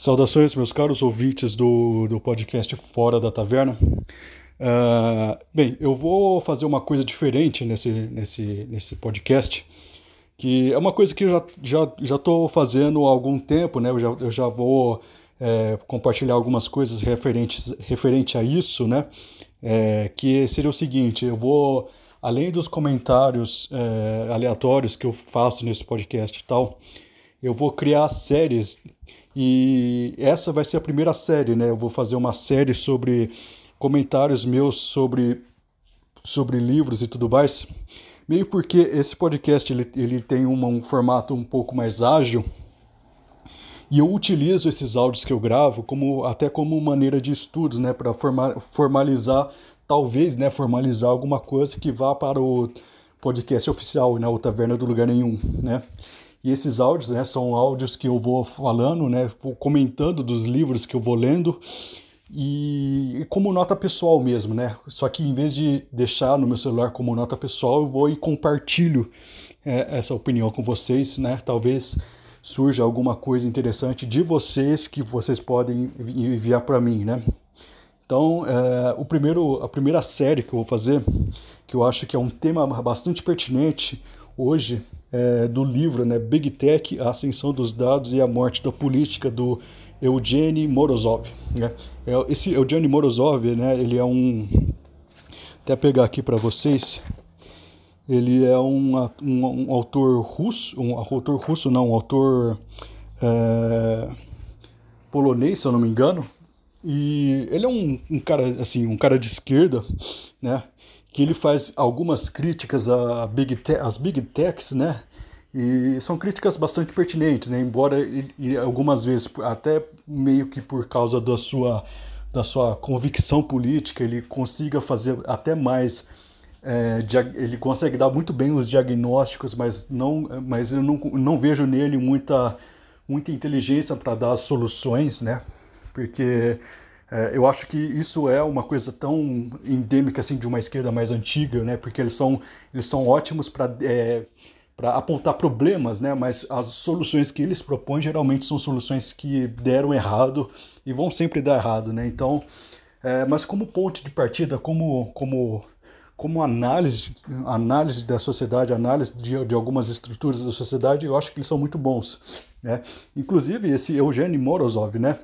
Saudações, meus caros ouvintes do, do podcast Fora da Taverna. Uh, bem, eu vou fazer uma coisa diferente nesse, nesse, nesse podcast, que é uma coisa que eu já já já estou fazendo há algum tempo, né? Eu já, eu já vou é, compartilhar algumas coisas referentes referente a isso, né? É, que seria o seguinte: eu vou além dos comentários é, aleatórios que eu faço nesse podcast e tal, eu vou criar séries e essa vai ser a primeira série, né? Eu vou fazer uma série sobre comentários meus sobre, sobre livros e tudo mais. Meio porque esse podcast ele, ele tem uma, um formato um pouco mais ágil. E eu utilizo esses áudios que eu gravo como até como maneira de estudos, né, para formalizar, talvez, né, formalizar alguma coisa que vá para o podcast oficial, né, o Taverna do Lugar Nenhum, né? E esses áudios, né, são áudios que eu vou falando, né, vou comentando dos livros que eu vou lendo e como nota pessoal mesmo, né? Só que em vez de deixar no meu celular como nota pessoal, eu vou e compartilho é, essa opinião com vocês, né? Talvez surja alguma coisa interessante de vocês que vocês podem enviar para mim, né? Então, é, o primeiro, a primeira série que eu vou fazer, que eu acho que é um tema bastante pertinente hoje, é, do livro né, Big Tech, a ascensão dos dados e a morte da política, do Eugene Morozov. Né? É, esse Eugene Morozov, né, ele é um... Até pegar aqui para vocês, ele é um, um, um, autor russo, um autor russo não, um autor é, polonês, se eu não me engano, e ele é um, um cara assim, um cara de esquerda, né? Que ele faz algumas críticas big às big techs, né? E são críticas bastante pertinentes, né? Embora ele, algumas vezes, até meio que por causa da sua, da sua convicção política, ele consiga fazer até mais. É, ele consegue dar muito bem os diagnósticos, mas, não, mas eu não, não vejo nele muita, muita inteligência para dar as soluções, né? Porque é, eu acho que isso é uma coisa tão endêmica assim de uma esquerda mais antiga, né? Porque eles são, eles são ótimos para é, para apontar problemas, né? Mas as soluções que eles propõem geralmente são soluções que deram errado e vão sempre dar errado, né? Então, é, mas como ponte de partida, como como como análise, análise da sociedade, análise de, de algumas estruturas da sociedade, eu acho que eles são muito bons. Né? Inclusive, esse Eugênio Morozov, né?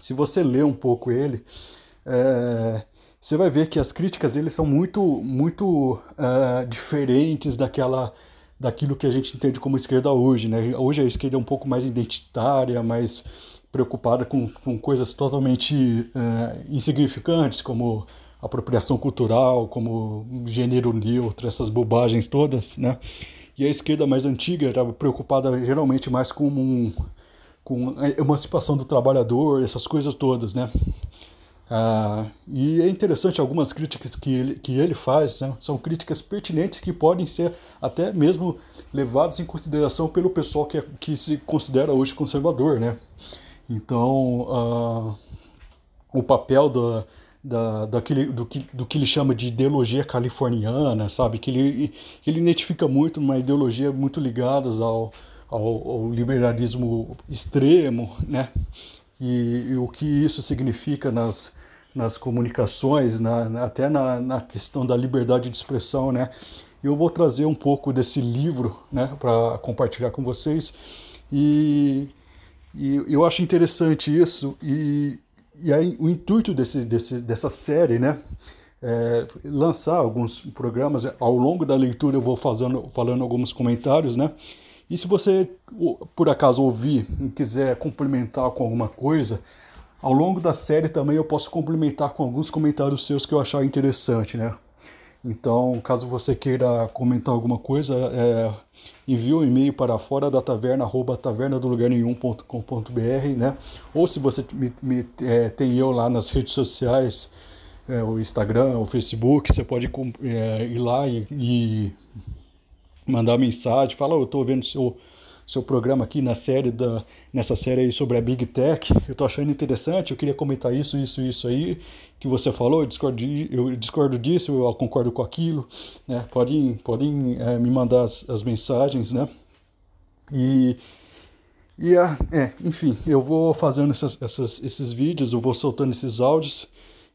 Se você ler um pouco ele, é, você vai ver que as críticas dele são muito, muito uh, diferentes daquela, daquilo que a gente entende como esquerda hoje. Né? Hoje a esquerda é um pouco mais identitária, mais preocupada com, com coisas totalmente uh, insignificantes, como apropriação cultural, como gênero neutro, essas bobagens todas, né? E a esquerda mais antiga estava preocupada geralmente mais com um, com a emancipação do trabalhador, essas coisas todas, né? Ah, e é interessante algumas críticas que ele, que ele faz, né? são críticas pertinentes que podem ser até mesmo levadas em consideração pelo pessoal que, é, que se considera hoje conservador, né? Então, ah, o papel da, da, daquele, do, que, do que ele chama de ideologia californiana, sabe? Que ele, que ele identifica muito uma ideologia muito ligada ao, ao, ao liberalismo extremo, né? E, e, o que isso significa nas, nas comunicações, na, até na, na questão da liberdade de expressão, né? Eu vou trazer um pouco desse livro, né, para compartilhar com vocês. E, e, eu acho interessante isso. E, e aí, o intuito desse, desse, dessa série, né, é lançar alguns programas. Ao longo da leitura eu vou fazendo, falando alguns comentários, né? E se você, por acaso, ouvir e quiser complementar com alguma coisa, ao longo da série também eu posso complementar com alguns comentários seus que eu achar interessante, né? Então, caso você queira comentar alguma coisa, é, envie um e-mail para fora da taverna, arroba taverna do lugar nenhum.com.br, né? Ou se você me, me, é, tem eu lá nas redes sociais, é, o Instagram, o Facebook, você pode é, ir lá e, e mandar mensagem, falar, oh, eu estou vendo seu seu programa aqui na série da nessa série aí sobre a Big Tech. Eu estou achando interessante, eu queria comentar isso, isso, isso aí que você falou, eu discordo, eu discordo disso, eu concordo com aquilo, né? Podem, podem é, me mandar as, as mensagens, né? E E, é, enfim, eu vou fazendo essas, essas, esses vídeos, eu vou soltando esses áudios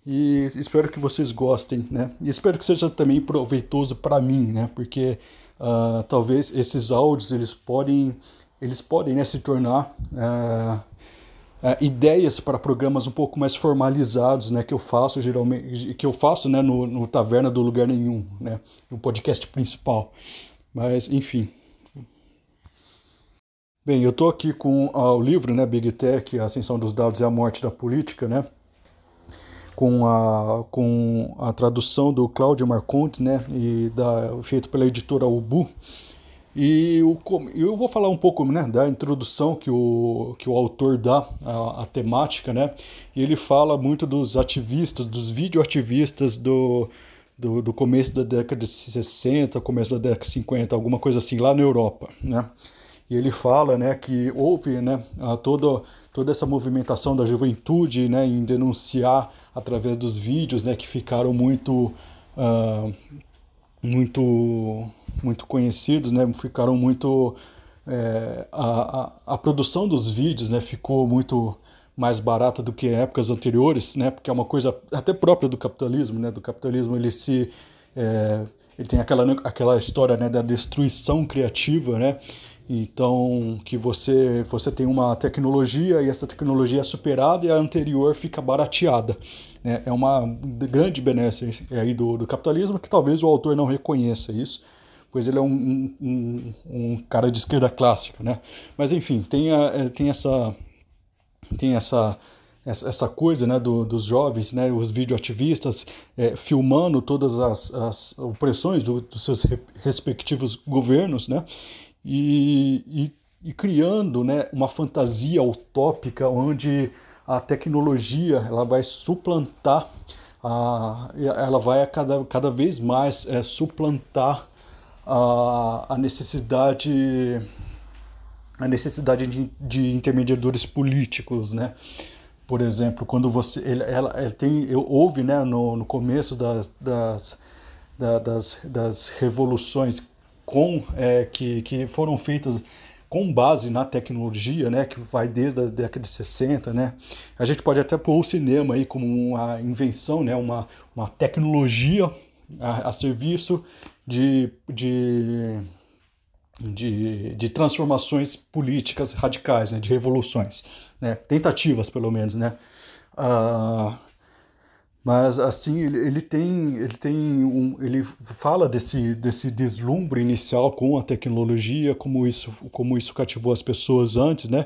e espero que vocês gostem, né? E espero que seja também proveitoso para mim, né? Porque uh, talvez esses áudios eles podem, eles podem né, se tornar uh, uh, ideias para programas um pouco mais formalizados, né? Que eu faço geralmente, que eu faço, né? No, no Taverna do Lugar Nenhum, né? No podcast principal. Mas, enfim. Bem, eu estou aqui com ah, o livro, né, Big Tech, A Ascensão dos Dados e a Morte da Política, né, com a, com a tradução do Cláudio Marcontes, né, e da, feito pela editora Ubu. E o, eu vou falar um pouco né, da introdução que o, que o autor dá à, à temática, né, e ele fala muito dos ativistas, dos videoativistas do, do, do começo da década de 60, começo da década de 50, alguma coisa assim, lá na Europa, né. E ele fala né, que houve né, toda, toda essa movimentação da juventude né, em denunciar através dos vídeos né, que ficaram muito, uh, muito, muito conhecidos, né, ficaram muito. É, a, a, a, produção dos vídeos né, ficou muito mais barata do que épocas anteriores, né, porque é uma coisa até própria do capitalismo. Né, do capitalismo ele se. É, ele tem aquela, aquela história né, da destruição criativa, né? Então, que você, você tem uma tecnologia e essa tecnologia é superada e a anterior fica barateada. Né? É uma grande benesse aí do, do capitalismo que talvez o autor não reconheça isso, pois ele é um, um, um cara de esquerda clássica. Né? Mas, enfim, tem, a, é, tem essa... Tem essa essa coisa né, do, dos jovens, né, os videoativistas, é, filmando todas as, as opressões do, dos seus respectivos governos, né, e, e, e criando né, uma fantasia utópica onde a tecnologia ela vai suplantar, a, ela vai cada, cada vez mais é, suplantar a, a necessidade a necessidade de, de intermediadores políticos, né? Por exemplo, quando você ele, ela, ela tem eu houve né no, no começo das, das, das, das revoluções com é, que, que foram feitas com base na tecnologia, né, que vai desde a década de 60, né? A gente pode até pôr o cinema aí como uma invenção, né, uma, uma tecnologia a, a serviço de, de, de, de, transformações políticas radicais, né, de revoluções, né, tentativas pelo menos, né? Uh, mas assim, ele, ele tem, ele tem um, ele fala desse, desse deslumbre inicial com a tecnologia, como isso, como isso cativou as pessoas antes, né?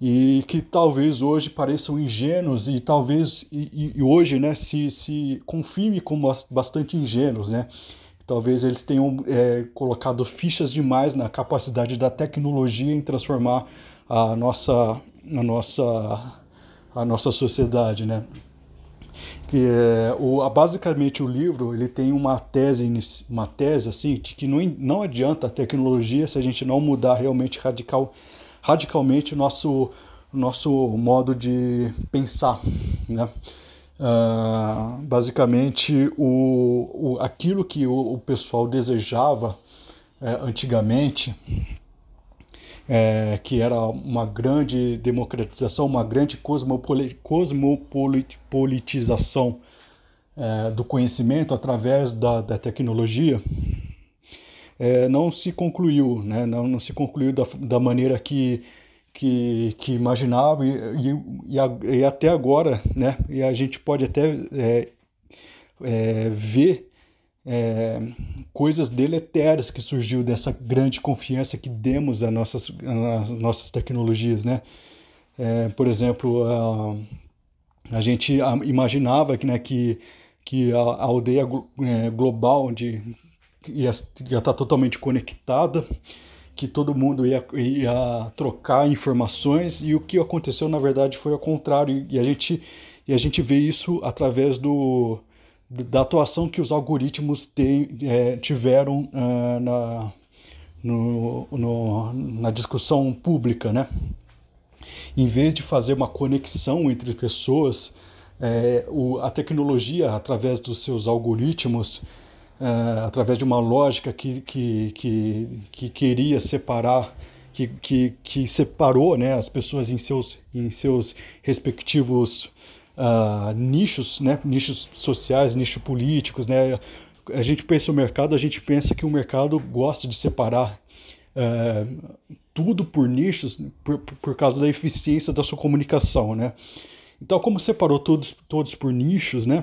E que talvez hoje pareçam ingênuos e talvez e, e hoje, né, se, se confirme como bastante ingênuos, né? Talvez eles tenham é, colocado fichas demais na capacidade da tecnologia em transformar a nossa, a nossa, a nossa sociedade, né? Que é, o, basicamente o livro ele tem uma tese uma tese assim de que não, não adianta a tecnologia se a gente não mudar realmente radical radicalmente nosso nosso modo de pensar né? Uh, basicamente o, o aquilo que o, o pessoal desejava é, antigamente é, que era uma grande democratização, uma grande cosmopolitização é, do conhecimento através da, da tecnologia, é, não se concluiu, né? não, não se concluiu da, da maneira que, que, que imaginava e, e, e, até agora, né? e a gente pode até é, é, ver é, coisas deletérias que surgiu dessa grande confiança que demos às nossas, às nossas tecnologias, né? É, por exemplo, a, a gente imaginava que, né, que, que a, aldeia é, global, onde ia, estar totalmente conectada, que todo mundo ia, ia trocar informações, e o que aconteceu, na verdade, foi ao contrário, e a gente, e a gente vê isso através do da atuação que os algoritmos tem, é, tiveram uh, na, no, no, na discussão pública, né? Em vez de fazer uma conexão entre pessoas, é, o, a tecnologia, através dos seus algoritmos, é, através de uma lógica que, que, que, que queria separar que, que, que separou né, as pessoas em seus, em seus respectivos uh, nichos, né, nichos sociais, nichos políticos. Né? A gente pensa o mercado, a gente pensa que o mercado gosta de separar uh, tudo por nichos por, por causa da eficiência da sua comunicação. Né? Então, como separou todos, todos por nichos, né?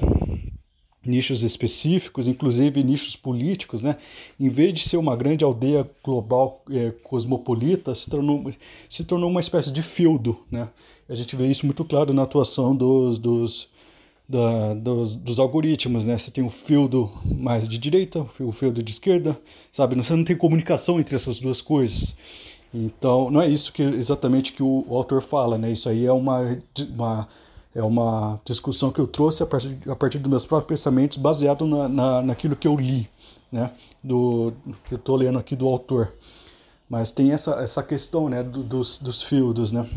Nichos específicos, inclusive nichos políticos, né? Em vez de ser uma grande aldeia global é, cosmopolita, se tornou, se tornou uma espécie de feudo, né? A gente vê isso muito claro na atuação dos, dos, da, dos, dos, algoritmos, né? Você tem o feudo mais de direita, o feudo de esquerda, sabe? Você não tem comunicação entre essas duas coisas. Então, não é isso que exatamente que o, o autor fala, né? Isso aí é uma, uma é uma discussão que eu trouxe a partir, a partir dos meus próprios pensamentos, baseado na, na, naquilo que eu li, né, do, que eu estou lendo aqui do autor. Mas tem essa, essa questão né, do, dos, dos fields, né.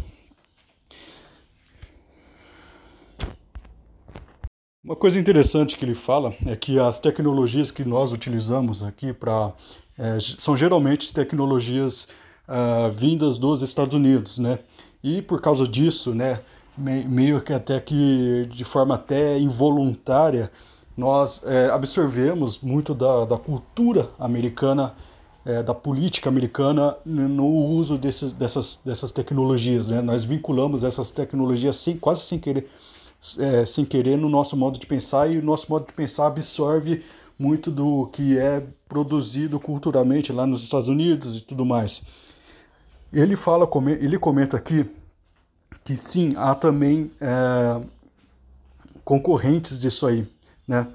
Uma coisa interessante que ele fala é que as tecnologias que nós utilizamos aqui para é, são geralmente tecnologias uh, vindas dos Estados Unidos, né? E por causa disso, né, meio que até que de forma até involuntária, nós é, absorvemos muito da, da cultura americana, é, da política americana no uso desses, dessas, dessas tecnologias. Né? Nós vinculamos essas tecnologias sem, quase sem querer, é, sem querer no nosso modo de pensar e o nosso modo de pensar absorve muito do que é produzido culturalmente lá nos Estados Unidos e tudo mais. Ele fala, ele comenta aqui que sim, há também é, concorrentes disso aí, né?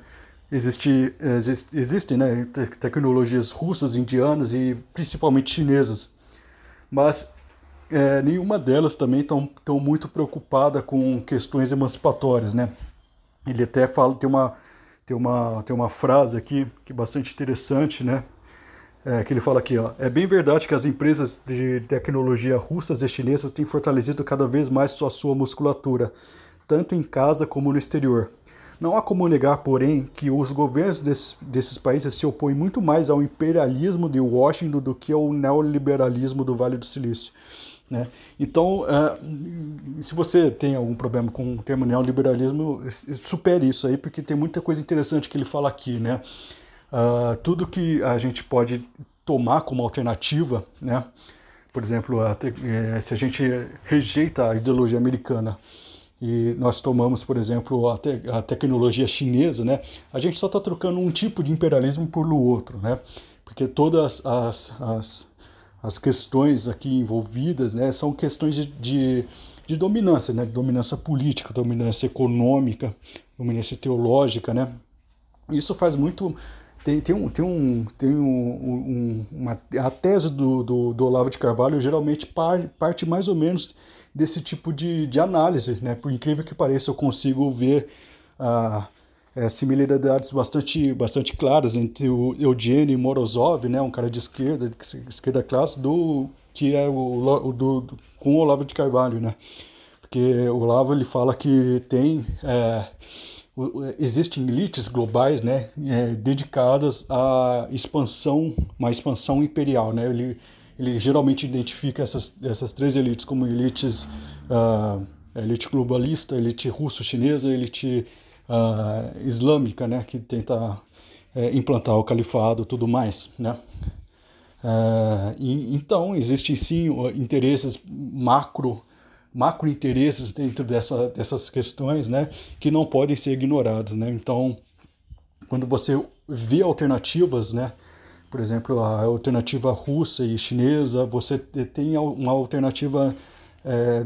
Existe, existe, existem né, tecnologias russas, indianas e principalmente chinesas, mas é, nenhuma delas também estão tão muito preocupada com questões emancipatórias, né? Ele até fala, tem uma, tem uma, tem uma frase aqui que é bastante interessante, né? É, que ele fala aqui, ó, é bem verdade que as empresas de tecnologia russas e chinesas têm fortalecido cada vez mais sua, sua musculatura, tanto em casa como no exterior. Não há como negar, porém, que os governos desses, desses países se opõem muito mais ao imperialismo de Washington do que ao neoliberalismo do Vale do Silício. Né? Então, uh, se você tem algum problema com o termo neoliberalismo, supere isso aí, porque tem muita coisa interessante que ele fala aqui. Né? Uh, tudo que a gente pode tomar como alternativa, né? Por exemplo, eh, se a gente rejeita a ideologia americana e nós tomamos, por exemplo, a, te, a tecnologia chinesa, né? A gente só está trocando um tipo de imperialismo por outro, né? Porque todas as, as, as questões aqui envolvidas, né? São questões de, de, de dominância, né? Dominância política, dominância econômica, dominância teológica, né? Isso faz muito tem, tem, um, tem, um, tem um, um, uma, a tese do, do, do, Olavo de Carvalho geralmente par, parte mais ou menos desse tipo de, de análise, né? Por incrível que pareça, eu consigo ver ah, é, similaridades bastante, bastante claras entre o Eugênio Morozov, né? Um cara de esquerda, de esquerda classe, do que é o, o do, do, com o Olavo de Carvalho, né? Porque o Olavo ele fala que tem é, existem elites globais, né, é, dedicadas à expansão, uma expansão imperial, né? Ele, ele geralmente identifica essas, essas três elites como elites, uh, elite globalista, elite russo-chinesa, elite uh, islâmica, né, que tenta é, implantar o califado e tudo mais, né? Uh, e, então, existem sim interesses macro macro interesses dentro dessa, dessas questões, né, que não podem ser ignorados, né? Então, quando você vê alternativas, né, por exemplo, a alternativa russa e chinesa, você tem uma alternativa é,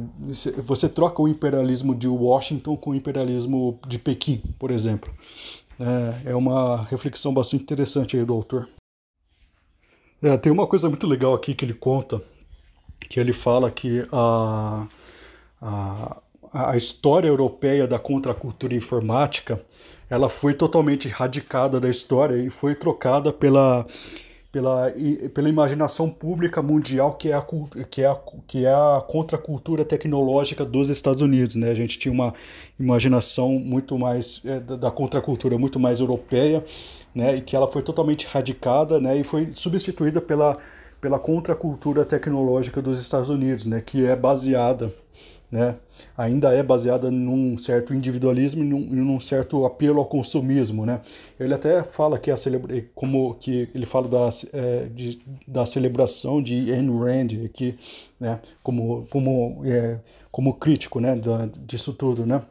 você troca o imperialismo de Washington com o imperialismo de Pequim, por exemplo. É, é uma reflexão bastante interessante aí do autor. É, tem uma coisa muito legal aqui que ele conta, que ele fala que a, a, a história europeia da contracultura informática ela foi totalmente radicada da história e foi trocada pela, pela, pela imaginação pública mundial que é a, que é a, que é a contracultura tecnológica dos Estados Unidos. Né? A gente tinha uma imaginação muito mais é, da, contracultura muito mais europeia né? e que ela foi totalmente radicada né? e foi substituída pela pela contracultura tecnológica dos Estados Unidos, né, que é baseada né, ainda é baseada num certo individualismo e num, num, certo apelo ao consumismo, né? Ele até fala que a celebra como que ele fala da, é, de, da celebração de Ayn Rand aqui, né? Como como é, como crítico, né? Da, disso tudo, né?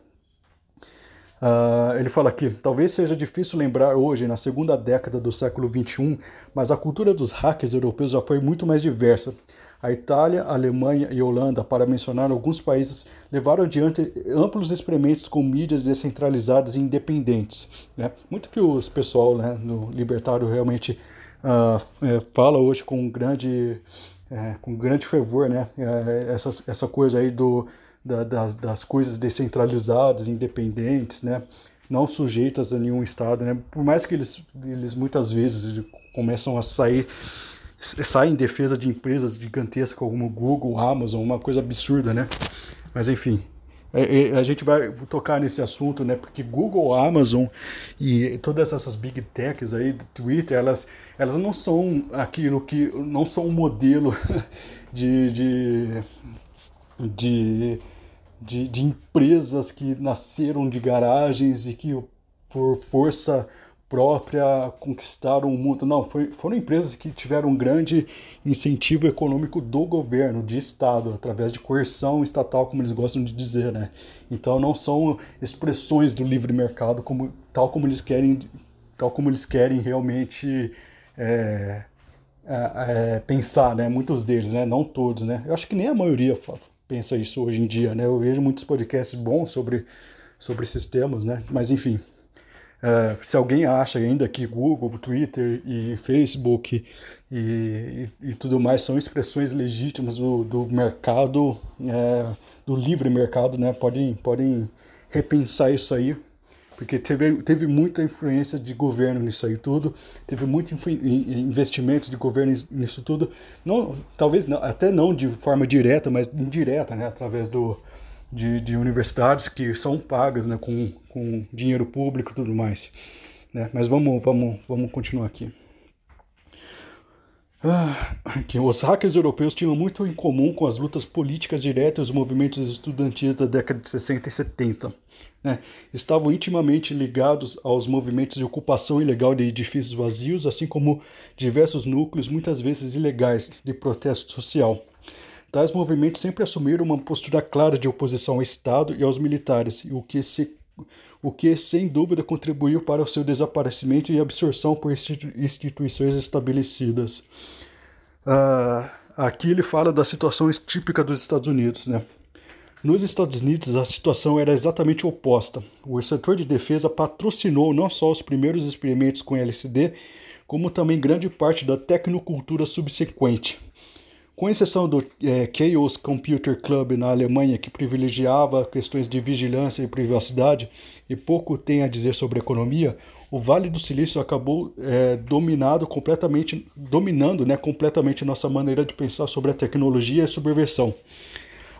Uh, ele fala aqui: talvez seja difícil lembrar hoje, na segunda década do século XXI, mas a cultura dos hackers europeus já foi muito mais diversa. A Itália, a Alemanha e a Holanda, para mencionar alguns países, levaram adiante amplos experimentos com mídias descentralizadas e independentes. Né? Muito que o pessoal né, no libertário realmente uh, fala hoje com grande, é, com grande fervor, né? É, essa, essa coisa aí do, da, das, das coisas descentralizadas, independentes, né? não sujeitas a nenhum Estado. Né? Por mais que eles, eles muitas vezes começam a sair sai em defesa de empresas gigantescas como Google, Amazon, uma coisa absurda, né? Mas enfim, é, é, a gente vai tocar nesse assunto, né? Porque Google, Amazon e todas essas big techs aí, Twitter, elas, elas não são aquilo que não são um modelo de, de, de, de, de empresas que nasceram de garagens e que por força própria conquistaram o mundo. Não, foi, foram empresas que tiveram um grande incentivo econômico do governo, de Estado, através de coerção estatal, como eles gostam de dizer, né? Então não são expressões do livre mercado como, tal como eles querem, tal como eles querem realmente é, é, é, pensar, né? Muitos deles, né? Não todos, né? Eu acho que nem a maioria pensa isso hoje em dia, né? Eu vejo muitos podcasts bons sobre, sobre esses temas, né? Mas enfim. É, se alguém acha ainda que Google, Twitter e Facebook e, e, e tudo mais são expressões legítimas do, do mercado, é, do livre mercado, né? Podem, podem repensar isso aí, porque teve, teve muita influência de governo nisso aí tudo, teve muito investimento de governo nisso tudo, não, talvez não, até não de forma direta, mas indireta, né? Através do, de, de universidades que são pagas né, com, com dinheiro público e tudo mais. Né? Mas vamos, vamos, vamos continuar aqui. Ah, que os hackers europeus tinham muito em comum com as lutas políticas diretas e os movimentos estudantis da década de 60 e 70. Né? Estavam intimamente ligados aos movimentos de ocupação ilegal de edifícios vazios, assim como diversos núcleos, muitas vezes ilegais, de protesto social. Tais movimentos sempre assumiram uma postura clara de oposição ao Estado e aos militares, o que, se, o que sem dúvida contribuiu para o seu desaparecimento e absorção por instituições estabelecidas. Uh, aqui ele fala das situações típicas dos Estados Unidos. Né? Nos Estados Unidos, a situação era exatamente oposta. O setor de defesa patrocinou não só os primeiros experimentos com LSD, como também grande parte da tecnocultura subsequente. Com exceção do é, Chaos Computer Club na Alemanha, que privilegiava questões de vigilância e privacidade e pouco tem a dizer sobre economia, o Vale do Silício acabou é, dominado completamente, dominando né, completamente nossa maneira de pensar sobre a tecnologia e a subversão.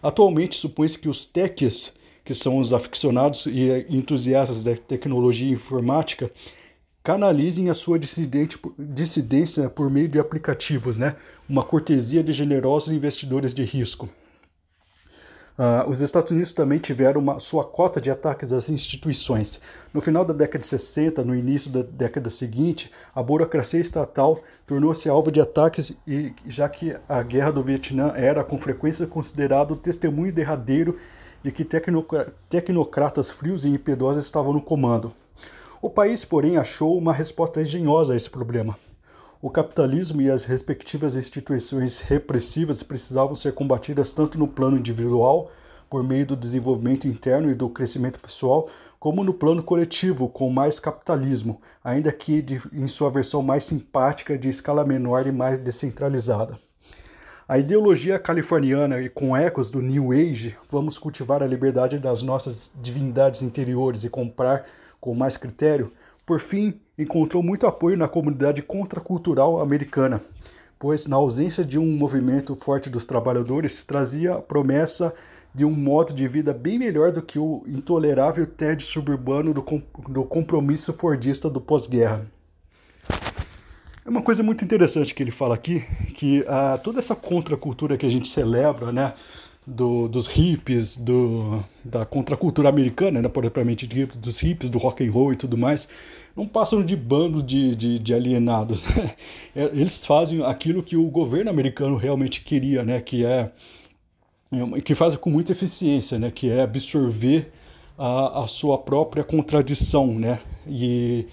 Atualmente, supõe-se que os techs, que são os aficionados e entusiastas da tecnologia informática, canalizem a sua dissidência por meio de aplicativos, né? uma cortesia de generosos investidores de risco. Uh, os Estados Unidos também tiveram uma, sua cota de ataques às instituições. No final da década de 60, no início da década seguinte, a burocracia estatal tornou-se alvo de ataques, e, já que a guerra do Vietnã era com frequência considerado o testemunho derradeiro de que tecnocratas frios e impiedosos estavam no comando. O país, porém, achou uma resposta engenhosa a esse problema. O capitalismo e as respectivas instituições repressivas precisavam ser combatidas tanto no plano individual, por meio do desenvolvimento interno e do crescimento pessoal, como no plano coletivo, com mais capitalismo, ainda que de, em sua versão mais simpática, de escala menor e mais descentralizada. A ideologia californiana e com ecos do New Age, vamos cultivar a liberdade das nossas divindades interiores e comprar com mais critério, por fim, encontrou muito apoio na comunidade contracultural americana, pois, na ausência de um movimento forte dos trabalhadores, trazia a promessa de um modo de vida bem melhor do que o intolerável tédio suburbano do, do compromisso fordista do pós-guerra. É uma coisa muito interessante que ele fala aqui, que uh, toda essa contracultura que a gente celebra, né, do, dos hippies, do, da contracultura americana, né, propriamente dito, dos hippies, do rock and roll e tudo mais, não passam de bandos de, de, de alienados. Né? É, eles fazem aquilo que o governo americano realmente queria, né, que é, é que fazem com muita eficiência, né, que é absorver a, a sua própria contradição, né, e,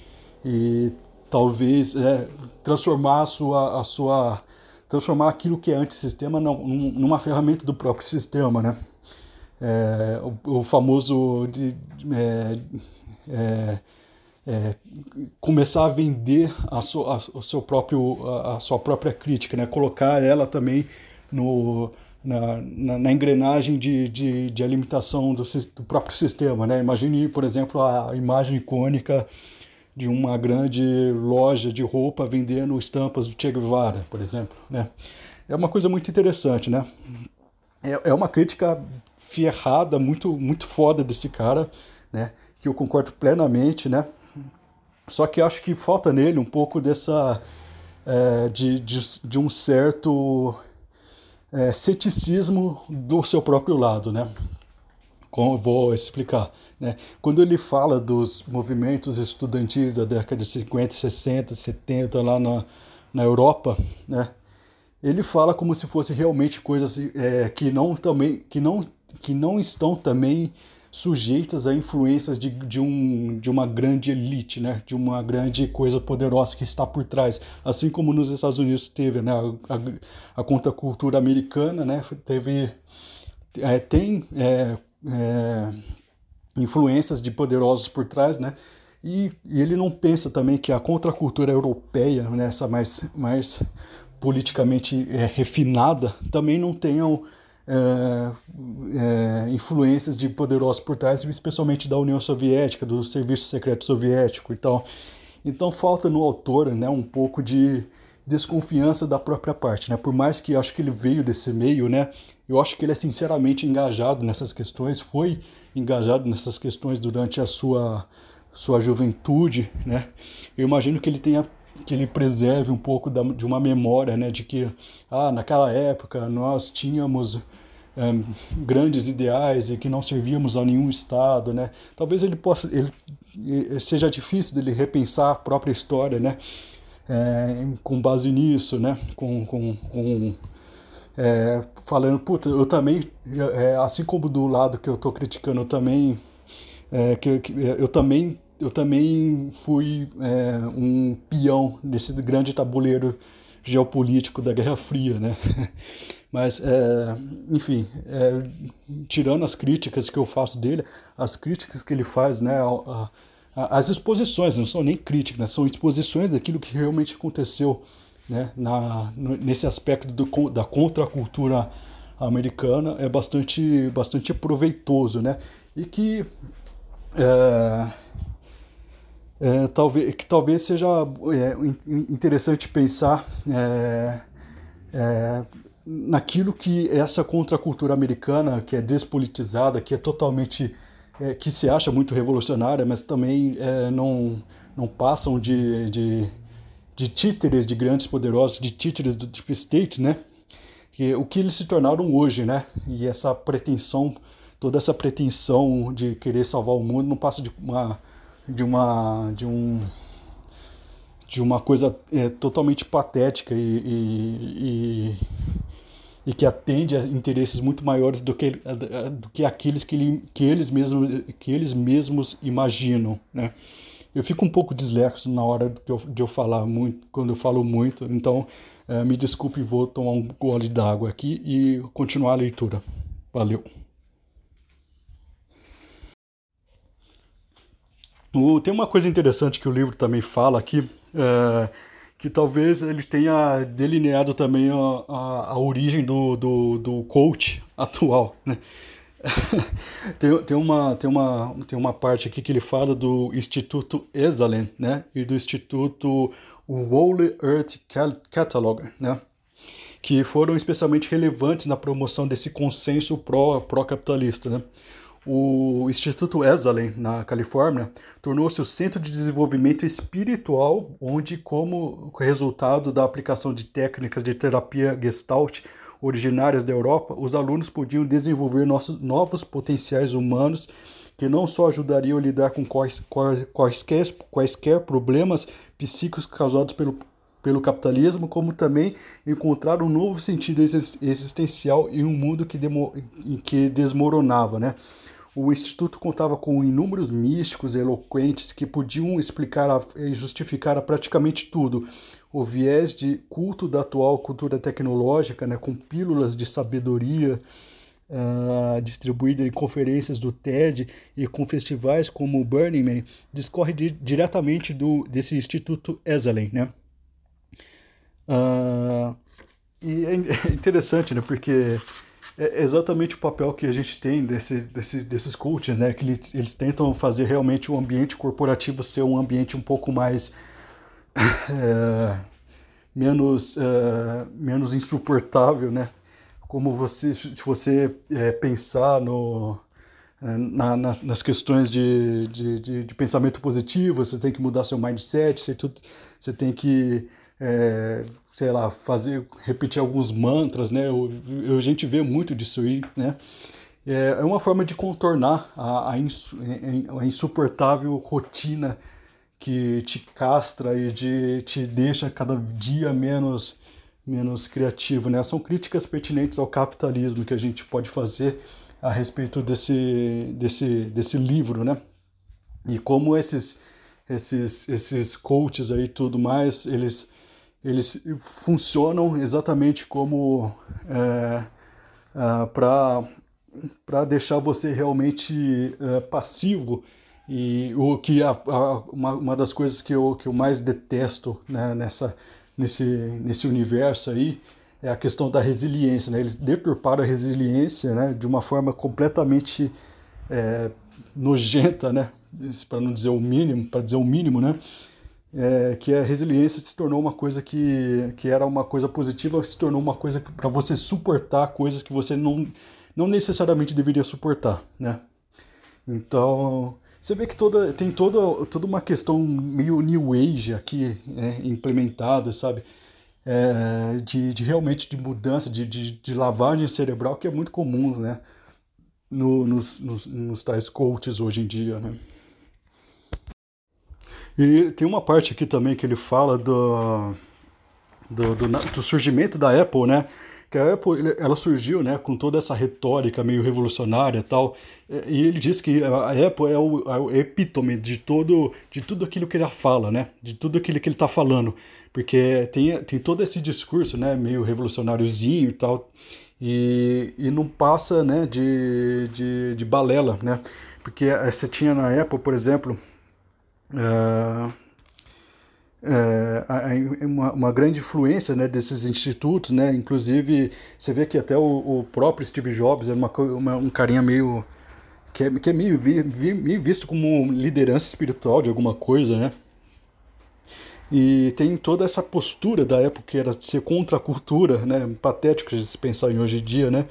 e talvez é, transformar a sua, a sua transformar aquilo que é antissistema numa ferramenta do próprio sistema, né? É, o, o, famoso de, é, é, é, começar a vender a, so, a, o seu próprio, a, a, sua própria crítica, né? colocar ela também no, na, na, na engrenagem de, de, de alimentação do, do, próprio sistema. Né? Imagine, por exemplo, a imagem icônica de uma grande loja de roupa vendendo estampas do Che Guevara, por exemplo, né? É uma coisa muito interessante, né? É, é uma crítica ferrada, muito, muito foda desse cara, né? Que eu concordo plenamente, né? Só que acho que falta nele um pouco dessa... É, de, de, de um certo é, ceticismo do seu próprio lado, né? Como vou explicar. Né? Quando ele fala dos movimentos estudantis da década de 50, 60, 70 lá na, na Europa, né? ele fala como se fosse realmente coisas é, que, não também, que, não, que não estão também sujeitas a influências de, de, um, de uma grande elite, né? de uma grande coisa poderosa que está por trás. Assim como nos Estados Unidos teve né? a, a, a contracultura americana, né? teve, é, tem é, é, influências de poderosos por trás, né? E, e, ele não pensa também que a contracultura europeia, né, essa mais, mais politicamente é, refinada, também não tenham é, é, influências de poderosos por trás, especialmente da União Soviética, do Serviço Secreto Soviético e tal. Então falta no autor né, um pouco de desconfiança da própria parte, né? Por mais que acho que ele veio desse meio, né? Eu acho que ele é sinceramente engajado nessas questões, foi engajado nessas questões durante a sua sua juventude, né? Eu imagino que ele tenha que ele preserve um pouco da, de uma memória, né, de que ah, naquela época nós tínhamos um, grandes ideais e que não servíamos a nenhum estado, né? Talvez ele possa, ele seja difícil dele repensar a própria história, né? É, com base nisso, né? Com, com, com é, falando, puta, eu também, é, assim como do lado que eu estou criticando, eu também, é, que, que, eu também, eu também fui é, um peão nesse grande tabuleiro geopolítico da Guerra Fria, né? Mas, é, enfim, é, tirando as críticas que eu faço dele, as críticas que ele faz, né, a, a, as exposições, não são nem críticas, né, são exposições daquilo que realmente aconteceu né, na, nesse aspecto do, da contracultura americana é bastante, bastante proveitoso, né? E que, é, é, talvez, que talvez seja é, interessante pensar é, é, naquilo que essa contracultura americana, que é despolitizada, que é totalmente é, que se acha muito revolucionária, mas também é, não, não passam de, de de títeres de grandes poderosos, de títeres do Deep State, né? Que, o que eles se tornaram hoje, né? E essa pretensão, toda essa pretensão de querer salvar o mundo não passa de uma de uma de um de uma coisa é, totalmente patética e, e, e, e, que atende a interesses muito maiores do que, do que aqueles que, que, eles mesmos, que eles mesmos imaginam, né? Eu fico um pouco dislexo na hora de eu, de eu falar muito, quando eu falo muito, então é, me desculpe, vou tomar um gole d'água aqui e continuar a leitura. Valeu. O, tem uma coisa interessante que o livro também fala aqui, é, que talvez ele tenha delineado também a, a, a origem do, do, do coach atual, né? tem, tem, uma, tem, uma, tem uma parte aqui que ele fala do Instituto Esalen, né? E do Instituto Wole Earth Catalog, né? Que foram especialmente relevantes na promoção desse consenso pró-capitalista, pró né? o Instituto Esalen, na Califórnia, tornou-se o centro de desenvolvimento espiritual, onde, como resultado da aplicação de técnicas de terapia gestalt originárias da Europa, os alunos podiam desenvolver nossos, novos potenciais humanos que não só ajudariam a lidar com quais, quaisquer, quaisquer problemas psíquicos causados pelo, pelo capitalismo, como também encontrar um novo sentido existencial em um mundo que, demo, que desmoronava, né? O Instituto contava com inúmeros místicos eloquentes que podiam explicar e justificar praticamente tudo. O viés de culto da atual cultura tecnológica, né, com pílulas de sabedoria uh, distribuídas em conferências do TED e com festivais como o Burning Man, discorre di diretamente do, desse Instituto Esalen. Né? Uh, e é interessante, né, porque é exatamente o papel que a gente tem desse, desse, desses coaches, né? Que eles, eles tentam fazer realmente o ambiente corporativo ser um ambiente um pouco mais. É, menos, é, menos insuportável, né? Como você, se você é, pensar no, é, na, nas, nas, questões de, de, de, de, pensamento positivo, você tem que mudar seu mindset, você, tudo, você tem que sei lá, fazer, repetir alguns mantras, né? Eu, eu, a gente vê muito disso aí, né? É, uma forma de contornar a, a insuportável rotina que te castra e de, te deixa cada dia menos menos criativo, né? São críticas pertinentes ao capitalismo que a gente pode fazer a respeito desse, desse, desse livro, né? E como esses esses esses coaches aí tudo mais, eles eles funcionam exatamente como é, é, para deixar você realmente é, passivo e o que a, a, uma, uma das coisas que eu, que eu mais detesto né, nessa, nesse, nesse universo aí é a questão da resiliência. Né? Eles deturparam a resiliência né, de uma forma completamente é, nojenta, né? para não dizer o mínimo, para dizer o mínimo, né? é, que a resiliência se tornou uma coisa que, que era uma coisa positiva, se tornou uma coisa para você suportar coisas que você não, não necessariamente deveria suportar, né? Então, você vê que toda, tem toda, toda uma questão meio new age aqui é, implementada, sabe? É, de, de realmente de mudança, de, de, de lavagem cerebral, que é muito comum, né? No, nos, nos, nos tais coaches hoje em dia, né? E tem uma parte aqui também que ele fala do, do, do, do surgimento da Apple, né? Que a Apple ela surgiu né, com toda essa retórica meio revolucionária e tal, e ele diz que a Apple é o, é o epítome de, todo, de tudo aquilo que ele fala, né, de tudo aquilo que ele está falando, porque tem, tem todo esse discurso né, meio revolucionáriozinho e tal, e, e não passa né, de, de, de balela, né, porque você tinha na Apple, por exemplo, é, é, uma, uma, grande influência né, desses institutos, né? Inclusive, você vê que até o, o próprio Steve Jobs é uma, uma, um carinha meio que é, que é meio, vi, vi, meio visto como liderança espiritual de alguma coisa, né? E tem toda essa postura da época que era de ser contra a cultura, né? Patético de se pensar em hoje em dia, né?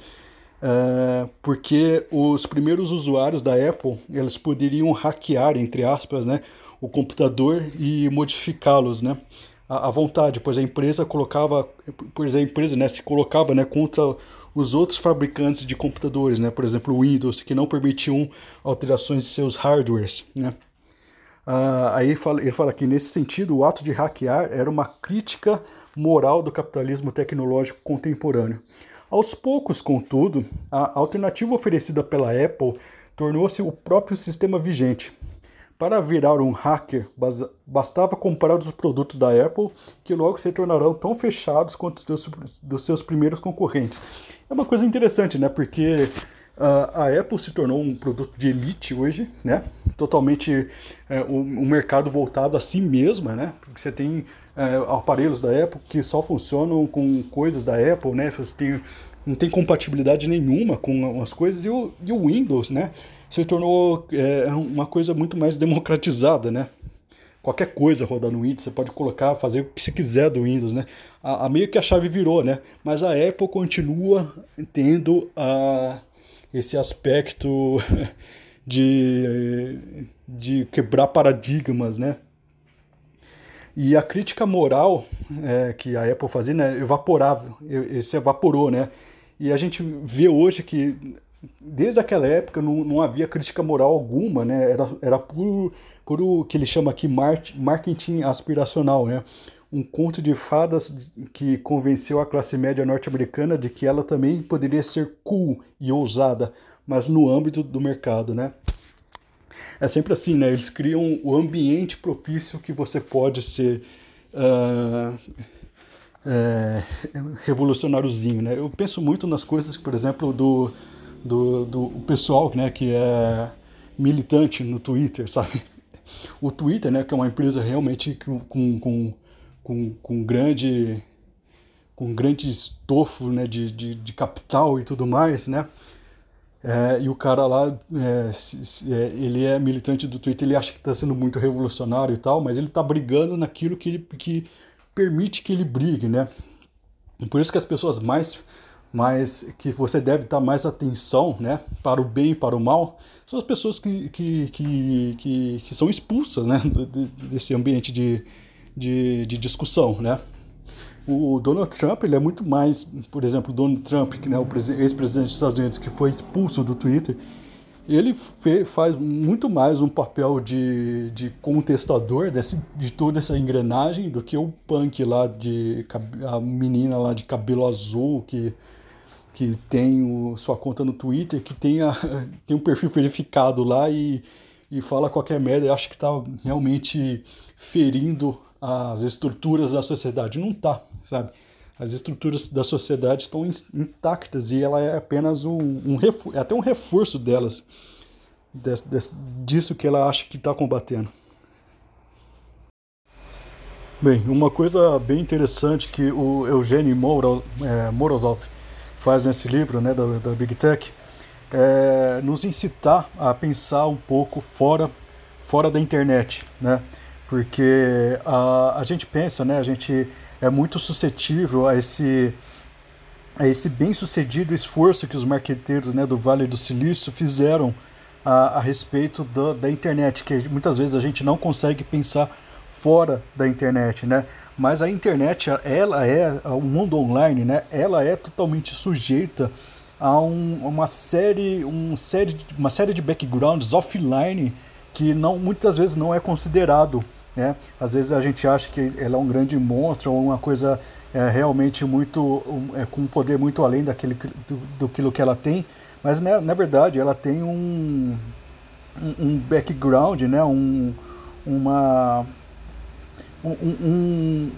É, porque os primeiros usuários da Apple eles poderiam hackear, entre aspas, né, o computador e modificá-los, né? À, vontade, pois a empresa colocava, pois a empresa, né, se colocava, né, contra os outros fabricantes de computadores, né? Por exemplo, o Windows, que não permitiam alterações de seus hardwares, né? Ah, aí ele fala, ele fala que nesse sentido o ato de hackear era uma crítica moral do capitalismo tecnológico contemporâneo. Aos poucos, contudo, a alternativa oferecida pela Apple tornou-se o próprio sistema vigente, para virar um hacker, bastava comprar os produtos da Apple, que logo se tornarão tão fechados quanto os dos, seus primeiros concorrentes. É uma coisa interessante, né? Porque uh, a Apple se tornou um produto de elite hoje, né? Totalmente uh, um, um, mercado voltado a si mesma, né? Porque você tem uh, aparelhos da Apple que só funcionam com coisas da Apple, né? Você tem não tem compatibilidade nenhuma com as coisas, e o, e o Windows, né, se tornou é, uma coisa muito mais democratizada, né, qualquer coisa rodar no Windows, você pode colocar, fazer o que você quiser do Windows, né, a, a meio que a chave virou, né, mas a Apple continua tendo a, esse aspecto de, de quebrar paradigmas, né? E a crítica moral é, que a Apple fazia, né, evaporava, esse evaporou, né? E a gente vê hoje que desde aquela época não, não havia crítica moral alguma, né? Era, era puro, puro que ele chama aqui marketing aspiracional, né? Um conto de fadas que convenceu a classe média norte-americana de que ela também poderia ser cool e ousada, mas no âmbito do mercado, né? É sempre assim, né? Eles criam o ambiente propício que você pode ser uh, é, revolucionáriozinho, né? Eu penso muito nas coisas, por exemplo, do do, do pessoal né, que é militante no Twitter, sabe? O Twitter, né, que é uma empresa realmente com, com, com, com grande com grande estofo né, de, de, de capital e tudo mais, né? É, e o cara lá, é, é, ele é militante do Twitter, ele acha que está sendo muito revolucionário e tal, mas ele está brigando naquilo que, que permite que ele brigue, né? Por isso que as pessoas mais mas que você deve dar mais atenção né, para o bem e para o mal, são as pessoas que, que, que, que, que são expulsas né, desse ambiente de, de, de, discussão. Né? O Donald Trump ele é muito mais, por exemplo, o Donald Trump, que é o ex-presidente dos Estados Unidos que foi expulso do Twitter, ele faz muito mais um papel de, de contestador desse, de toda essa engrenagem do que o punk lá de a menina lá de cabelo azul que que tem o, sua conta no Twitter, que tem, a, tem um perfil verificado lá e, e fala qualquer merda, acho que está realmente ferindo as estruturas da sociedade. Não tá, sabe? As estruturas da sociedade estão intactas e ela é apenas um, um é até um reforço delas, des, des, disso que ela acha que está combatendo. Bem, uma coisa bem interessante que o Eugênio é, Morozov faz nesse livro né, da, da Big Tech é nos incitar a pensar um pouco fora, fora da internet, né? Porque a, a gente pensa, né? A gente é muito suscetível a esse a esse bem-sucedido esforço que os marqueteiros né, do Vale do Silício fizeram a, a respeito da, da internet, que muitas vezes a gente não consegue pensar fora da internet, né? mas a internet, ela é, o mundo online, né, ela é totalmente sujeita a um, uma série, um série, uma série de backgrounds offline que não, muitas vezes não é considerado. Né? Às vezes a gente acha que ela é um grande monstro ou uma coisa é, realmente muito um, é, com um poder muito além daquele do, do que ela tem, mas né, na verdade ela tem um, um, um background, né? um, uma um, um,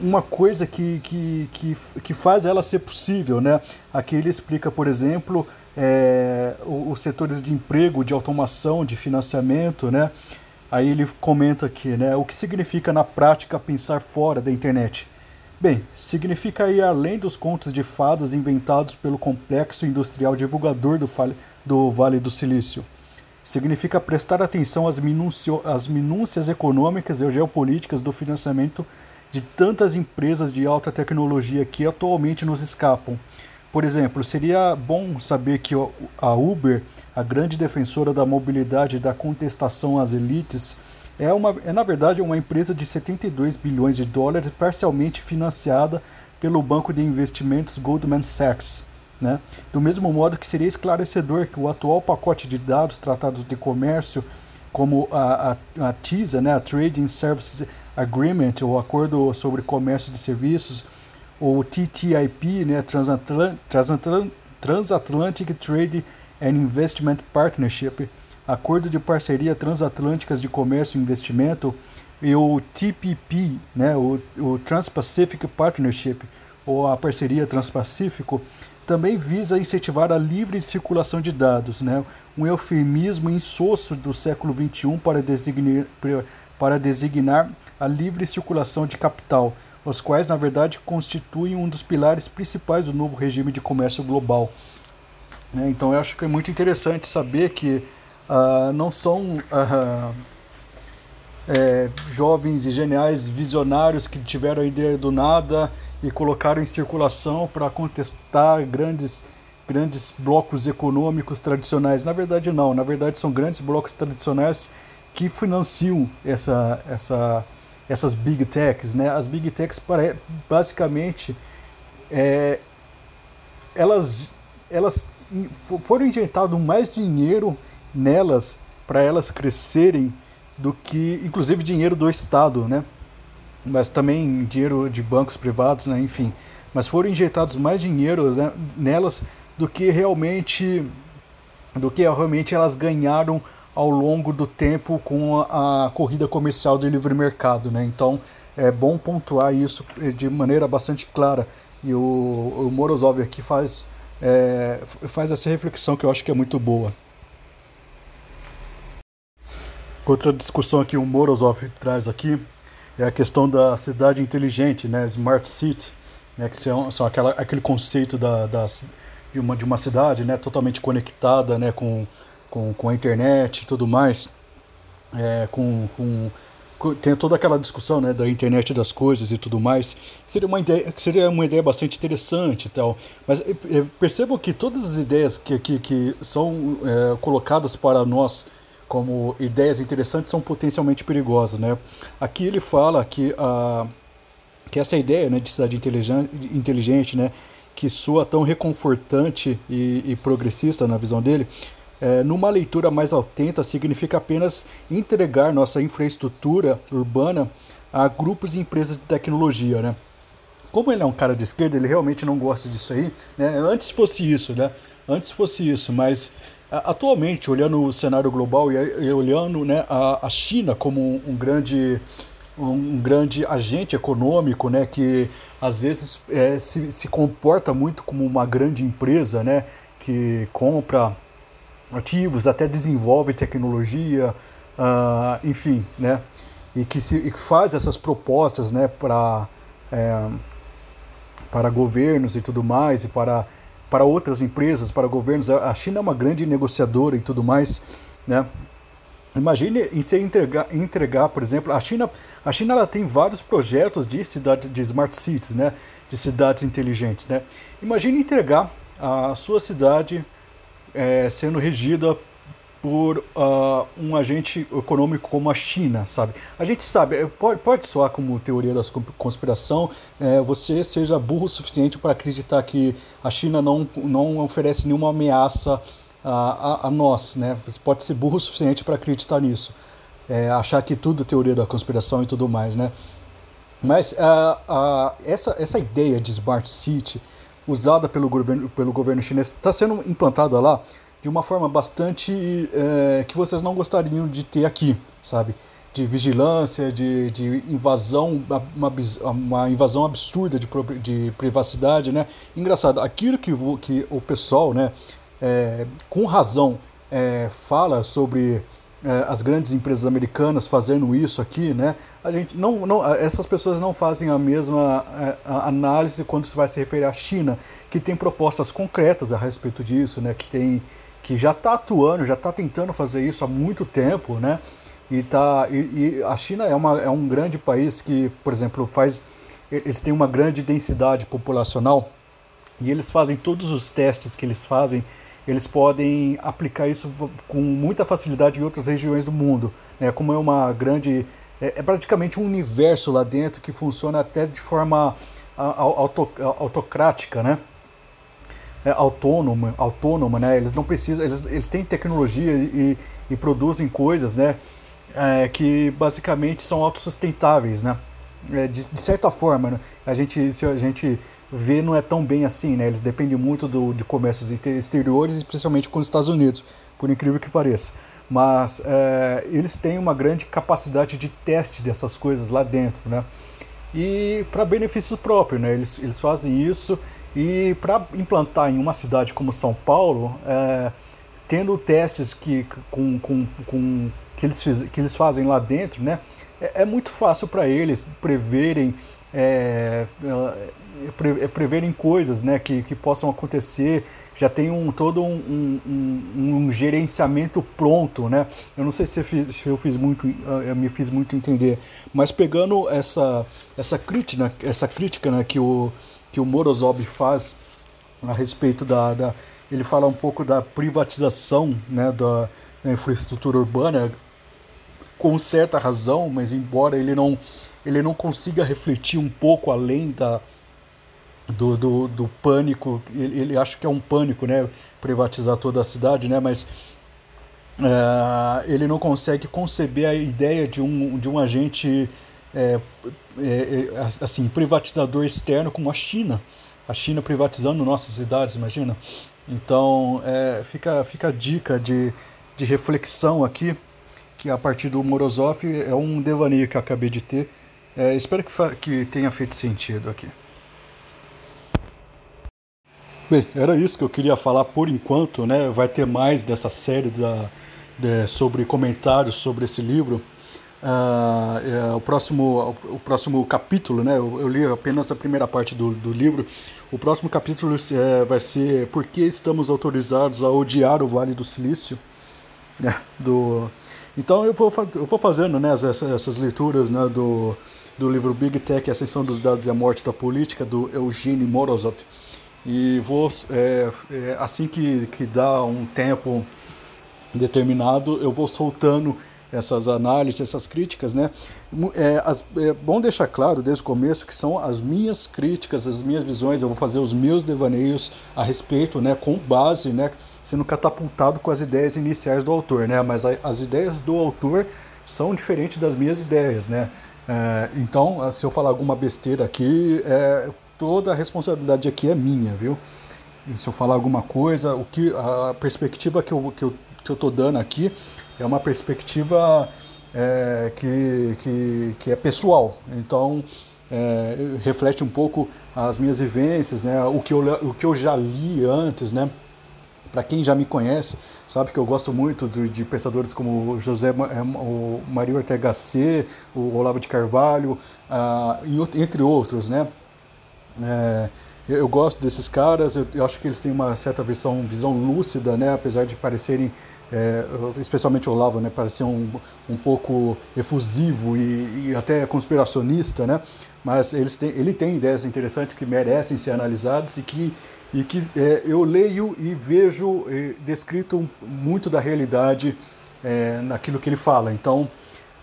uma coisa que, que, que, que, faz ela ser possível. Né? Aqui ele explica, por exemplo, é, os setores de emprego, de automação, de financiamento. Né? Aí ele comenta aqui né, o que significa na prática pensar fora da internet. Bem, significa ir além dos contos de fadas inventados pelo complexo industrial divulgador do, do Vale do Silício significa prestar atenção às, às minúcias econômicas e geopolíticas do financiamento de tantas empresas de alta tecnologia que atualmente nos escapam. Por exemplo, seria bom saber que a Uber, a grande defensora da mobilidade e da contestação às elites, é, uma, é na verdade uma empresa de 72 bilhões de dólares parcialmente financiada pelo banco de investimentos Goldman Sachs. Né? Do mesmo modo que seria esclarecedor que o atual pacote de dados tratados de comércio, como a, a, a TISA, né, a Trading Services Agreement, o Acordo sobre Comércio de Serviços, ou TTIP, né, Transatlant Transatlant Transatlantic Trade and Investment Partnership, Acordo de Parceria Transatlânticas de Comércio e Investimento, e o TPP, né, o, o Trans-Pacific Partnership, ou a Parceria Transpacífico, também visa incentivar a livre circulação de dados, né? um eufemismo insosso do século XXI para para designar a livre circulação de capital, os quais, na verdade, constituem um dos pilares principais do novo regime de comércio global. Né? Então, eu acho que é muito interessante saber que uh, não são. Uh, é, jovens e geniais visionários que tiveram a ideia do nada e colocaram em circulação para contestar grandes grandes blocos econômicos tradicionais. Na verdade, não. Na verdade, são grandes blocos tradicionais que financiam essa, essa, essas big techs. Né? As big techs, basicamente, é, elas, elas foram injetados mais dinheiro nelas para elas crescerem do que, inclusive, dinheiro do Estado, né? Mas também dinheiro de bancos privados, né? Enfim, mas foram injetados mais dinheiro né, nelas do que realmente do que realmente elas ganharam ao longo do tempo com a, a, corrida comercial de livre mercado, né? Então é bom pontuar isso de maneira bastante clara e o, o Morozov aqui faz é, faz essa reflexão que eu acho que é muito boa. Outra discussão que o Morozov traz aqui é a questão da cidade inteligente, né? Smart City, né? Que são, são aquela, aquele conceito da, da de uma, de uma cidade né, totalmente conectada né, com, com, com a internet e tudo mais, é, com, com, com, tem toda aquela discussão né, da internet das coisas e tudo mais, seria uma ideia, seria uma ideia bastante interessante e tal, mas é, percebam que todas as ideias que, que, que são é, colocadas para nós como ideias interessantes são potencialmente perigosas, né? Aqui ele fala que a que essa ideia né, de cidade inteligente, inteligente né, que soa tão reconfortante e, e progressista na visão dele, é, numa leitura mais atenta, significa apenas entregar nossa infraestrutura urbana a grupos e empresas de tecnologia, né? Como ele é um cara de esquerda, ele realmente não gosta disso aí, né? Antes fosse isso, né? Antes fosse isso, mas atualmente, olhando o cenário global e, olhando né, a, a China como um, um grande um grande agente econômico, né, que às vezes é, se, se comporta muito como uma grande empresa, né, que compra ativos, até desenvolve tecnologia, uh, enfim, né, e que, se, e que faz essas propostas, né, para é, para governos e tudo mais e para para outras empresas, para governos. A China é uma grande negociadora e tudo mais, né? Imagine em se entregar, entregar, por exemplo, a China, a China ela tem vários projetos de cidades de smart cities, né, de cidades inteligentes, né. Imagine entregar a sua cidade é, sendo regida por uh, um agente econômico como a China, sabe? A gente sabe, é, pode, pode soar como teoria da conspiração, é, você seja burro o suficiente para acreditar que a China não, não oferece nenhuma ameaça a, a, a nós, né? Você pode ser burro o suficiente para acreditar nisso, é, achar que tudo é teoria da conspiração e tudo mais, né? Mas a, a, essa, essa ideia de Smart City usada pelo governo, pelo governo chinês está sendo implantada lá de uma forma bastante é, que vocês não gostariam de ter aqui, sabe? De vigilância, de, de invasão, uma, uma invasão absurda de, de privacidade, né? Engraçado, aquilo que, que o pessoal, né, é, com razão, é, fala sobre as grandes empresas americanas fazendo isso aqui, né? A gente não, não, essas pessoas não fazem a mesma a análise quando se vai se referir à China, que tem propostas concretas a respeito disso, né? Que tem que já está atuando, já está tentando fazer isso há muito tempo, né? E, tá, e, e, a China é, uma, é um grande país que, por exemplo, faz eles têm uma grande densidade populacional e eles fazem todos os testes que eles fazem eles podem aplicar isso com muita facilidade em outras regiões do mundo. Né? Como é uma grande. É, é praticamente um universo lá dentro que funciona até de forma auto, autocrática, né? É, autônoma, autônoma, né? Eles não precisam, eles, eles têm tecnologia e, e produzem coisas, né? É, que basicamente são autossustentáveis, né? É, de, de, certa forma, né? a gente, se a gente vê não é tão bem assim, né? Eles dependem muito do, de comércios exteriores, especialmente com os Estados Unidos, por incrível que pareça. Mas é, eles têm uma grande capacidade de teste dessas coisas lá dentro, né? E para benefício próprio, né? Eles, eles fazem isso e para implantar em uma cidade como São Paulo, é, tendo testes que, com, com, com, que, eles, fiz, que eles fazem lá dentro, né? É, é muito fácil para eles preverem é, preverem coisas né, que, que possam acontecer, já tem um, todo um, um, um gerenciamento pronto. Né? Eu não sei se eu fiz, se eu fiz muito, eu me fiz muito entender, mas pegando essa, essa crítica, essa crítica né, que, o, que o Morozov faz a respeito da, da, ele fala um pouco da privatização né, da, da infraestrutura urbana, com certa razão, mas embora ele não, ele não consiga refletir um pouco além da, do, do, do pânico, ele, ele acha que é um pânico, né, privatizar toda a cidade, né, mas Uh, ele não consegue conceber a ideia de um, de um agente é, é, é assim privatizador externo como a China. A China privatizando nossas cidades, imagina. Então é, fica, fica a dica de, de reflexão aqui, que a partir do Morozov é um devaneio que acabei de ter. É, espero que, que tenha feito sentido aqui. Bem, era isso que eu queria falar por enquanto, né? Vai ter mais dessa série da, de, sobre comentários sobre esse livro. Uh, é, o, próximo, o próximo capítulo, né? Eu, eu, li apenas a primeira parte do, do livro. O próximo capítulo é, vai ser Por que estamos autorizados a odiar o Vale do Silício? Né? Do, então eu vou, eu vou fazendo né, essas, essas leituras né, do, do livro Big Tech, Ascensão dos Dados e a Morte da Política, do Eugene Morozov. E vou, é, é, assim que, que dá um tempo determinado, eu vou soltando essas análises, essas críticas, né? É, as, é bom deixar claro desde o começo que são as minhas críticas, as minhas visões, eu vou fazer os meus devaneios a respeito, né? Com base, né? Sendo catapultado com as ideias iniciais do autor, né? Mas a, as ideias do autor são diferentes das minhas ideias, né? É, então, se eu falar alguma besteira aqui, é, toda a responsabilidade aqui é minha, viu? E se eu falar alguma coisa, o que a perspectiva que eu, que eu, que eu tô dando aqui é uma perspectiva é, que, que, que é pessoal. Então, é, reflete um pouco as minhas vivências, né? o, que eu, o que eu já li antes, né? Para quem já me conhece, sabe que eu gosto muito de, de pensadores como José, é, o Maria Ortega C, o Olavo de Carvalho, ah, entre outros, né? É, eu, eu, gosto desses caras, eu, eu, acho que eles têm uma certa visão, visão lúcida, né? apesar de parecerem, é, especialmente o Olavo, né? parecer um, um pouco efusivo e, e, até conspiracionista, né? mas eles têm, ele tem ideias interessantes que merecem ser analisadas e que, e que é, eu leio e vejo é, descrito muito da realidade é, naquilo que ele fala. Então,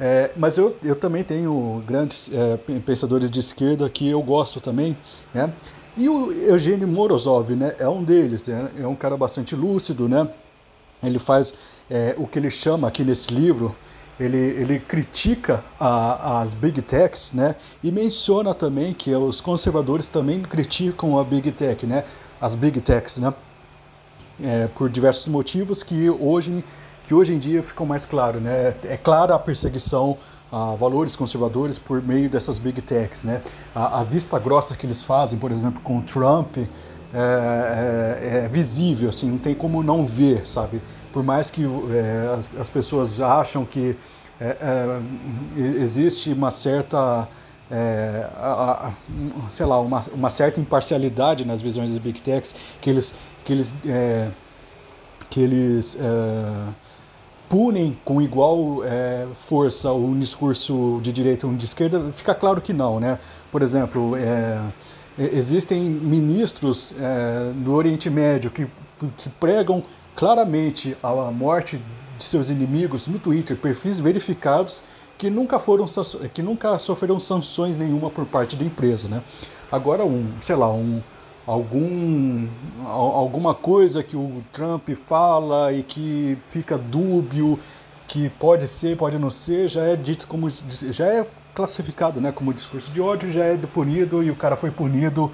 é, mas eu, eu também tenho grandes é, pensadores de esquerda que eu gosto também, né? E o Eugênio Morozov, né, é um deles, é, é um cara bastante lúcido, né? Ele faz é, o que ele chama aqui nesse livro, ele, ele critica a, as big techs, né? E menciona também que os conservadores também criticam a big tech, né? As big techs, né? É, por diversos motivos que hoje que hoje em dia ficam mais claros. Né? É clara a perseguição a valores conservadores por meio dessas big techs. Né? A, a vista grossa que eles fazem, por exemplo, com o Trump, é, é, é, visível, assim, não tem como não ver, sabe? Por mais que é, as, as, pessoas acham que é, é, existe uma certa, a, a, sei lá, uma, uma certa imparcialidade nas visões das big techs, que eles, que eles, que eles punem com igual é, força um discurso de direita e um de esquerda, fica claro que não, né? Por exemplo, é, existem ministros é, do Oriente Médio que, que pregam claramente a morte de seus inimigos no Twitter, perfis verificados que nunca foram que nunca sofreram sanções nenhuma por parte da empresa, né? Agora um, sei lá, um algum, alguma coisa que o Trump fala e que fica dúbio, que pode ser, pode não ser, já é dito como já é classificado, né, como discurso de ódio, já é punido e o cara foi punido,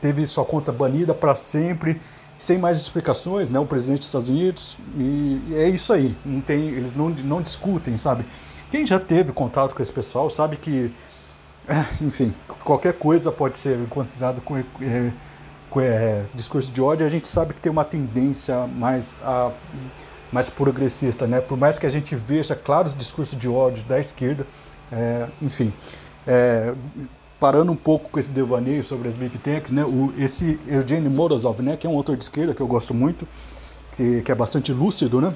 teve sua conta banida para sempre, sem mais explicações, né, o presidente dos Estados Unidos e, e é isso aí, não tem, eles não, não discutem, sabe? Quem já teve contato com esse pessoal sabe que, enfim, qualquer coisa pode ser considerado com, é, discurso de ódio, a gente sabe que tem uma tendência mais, a, mais progressista, né? Por mais que a gente veja claros discursos de ódio da esquerda, é, enfim, é, parando um pouco com esse devaneio sobre as big techs, né? O, esse Eugene Morozov, né? Que é um autor de esquerda que eu gosto muito, que, que é bastante lúcido, né?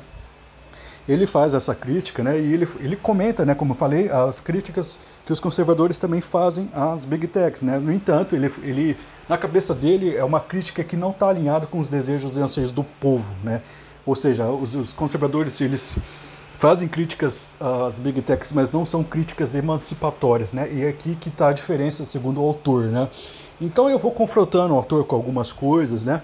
ele faz essa crítica, né? E ele, ele comenta, né? Como eu falei, as críticas que os conservadores também fazem às big techs, né? No entanto, ele, ele na cabeça dele é uma crítica que não está alinhada com os desejos e anseios do povo, né? Ou seja, os, os conservadores eles fazem críticas às big techs, mas não são críticas emancipatórias, né? E é aqui que está a diferença, segundo o autor, né? Então eu vou confrontando o autor com algumas coisas, né?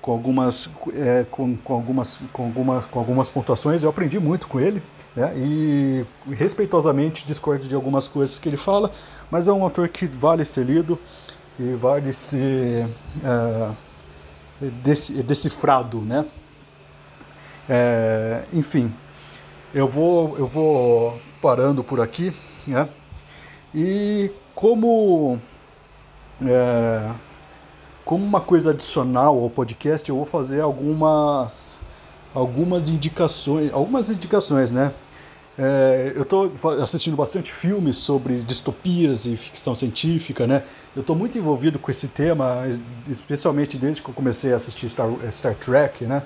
Com algumas, é, com, com, algumas, com, algumas, com algumas pontuações. Eu aprendi muito com ele, né? E respeitosamente discordo de algumas coisas que ele fala, mas é um autor que vale ser lido e vale ser é, decifrado, né? É, enfim, eu vou, eu vou parando por aqui, né? E como é, como uma coisa adicional ao podcast, eu vou fazer algumas algumas indicações, algumas indicações, né? É, eu estou assistindo bastante filmes sobre distopias e ficção científica, né? Eu estou muito envolvido com esse tema, especialmente desde que eu comecei a assistir Star, Star Trek, né?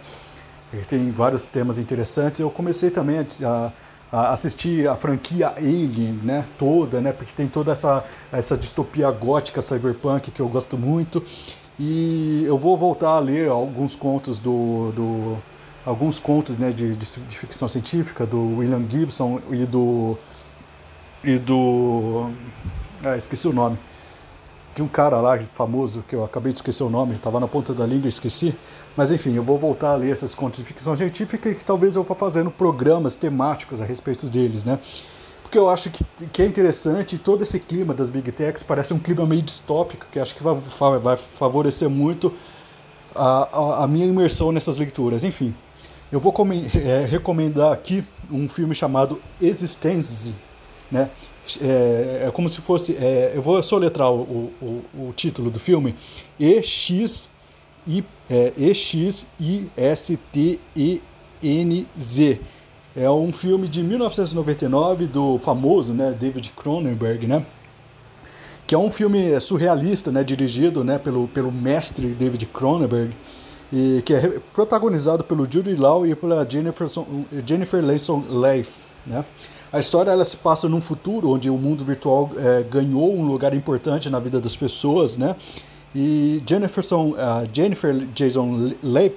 tem vários temas interessantes. Eu comecei também a, a, assistir a franquia Alien, né, toda, né, porque tem toda essa, essa distopia gótica cyberpunk que eu gosto muito. E eu vou voltar a ler alguns contos do, do alguns contos, né, de, de, de ficção científica do William Gibson e do e do ah, esqueci o nome de um cara lá famoso, que eu acabei de esquecer o nome, estava na ponta da língua e esqueci. Mas enfim, eu vou voltar a ler esses contos de ficção científica e que talvez eu vá fazendo programas temáticos a respeito deles, né? Porque eu acho que, que é interessante, todo esse clima das Big Techs parece um clima meio distópico, que acho que vai, vai favorecer muito a, a, a, minha imersão nessas leituras. Enfim, eu vou é, recomendar aqui um filme chamado Existence, né? É, é como se fosse. É, eu vou soletrar o, o, o, título do filme: E-X-I-S-T-E-N-Z. É um filme de 1999 do famoso né, David Cronenberg, né? Que é um filme surrealista, né, dirigido né, pelo, pelo mestre David Cronenberg, e que é protagonizado pelo Judy Law e pela Jennifer, Jennifer Lanson Leigh, né? A história ela se passa num futuro onde o mundo virtual é, ganhou um lugar importante na vida das pessoas, né? E uh, Jennifer Jason Leigh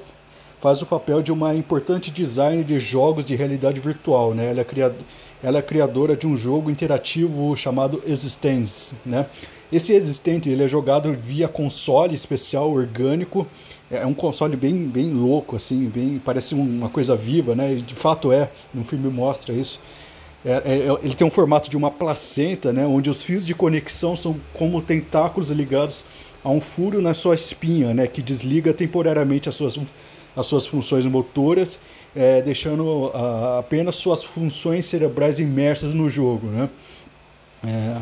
faz o papel de uma importante designer de jogos de realidade virtual, né? Ela é, criad ela é criadora de um jogo interativo chamado Existence, né? Esse Existente ele é jogado via console especial orgânico. É um console bem, bem louco, assim, bem parece uma coisa viva, né? De fato é, no filme mostra isso. É, é, é, ele tem um formato de uma placenta, né, onde os fios de conexão são como tentáculos ligados a um furo na sua espinha, né, que desliga temporariamente as suas, as suas funções motoras, é, deixando a, apenas suas funções cerebrais imersas no jogo. Né. É,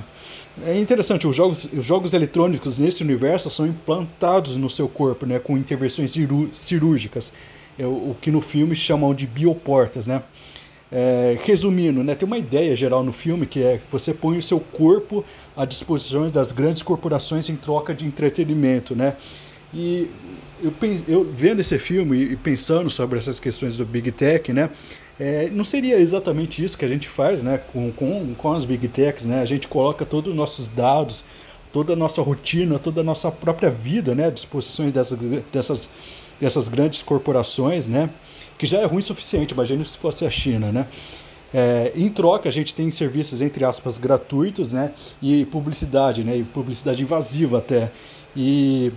é interessante, os jogos, os jogos eletrônicos nesse universo são implantados no seu corpo, né, com intervenções cirúrgicas, é, o que no filme chamam de bioportas, né. É, resumindo, né, tem uma ideia geral no filme que é que você põe o seu corpo à disposição das grandes corporações em troca de entretenimento, né? E eu, eu vendo esse filme e pensando sobre essas questões do Big Tech, né? É, não seria exatamente isso que a gente faz, né? Com, com, com as Big Techs, né? A gente coloca todos os nossos dados, toda a nossa rotina, toda a nossa própria vida, né? À disposição dessas, dessas, dessas grandes corporações, né? que já é ruim o suficiente, imagine se fosse a China, né? É, em troca, a gente tem serviços, entre aspas, gratuitos, né? E publicidade, né? E publicidade invasiva até. E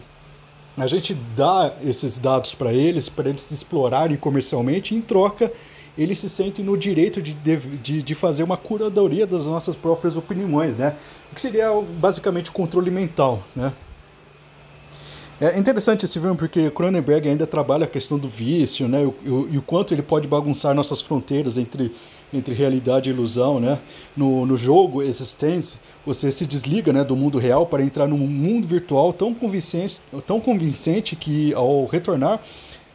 a gente dá esses dados para eles, para eles explorarem comercialmente, em troca, eles se sentem no direito de, de, de fazer uma curadoria das nossas próprias opiniões, né? O que seria basicamente controle mental, né? É interessante esse filme porque Cronenberg ainda trabalha a questão do vício, né? E o, o, quanto ele pode bagunçar nossas fronteiras entre, entre realidade e ilusão, né? No, no jogo Existence, você se desliga né, do mundo real para entrar num mundo virtual tão convincente, tão convincente que ao retornar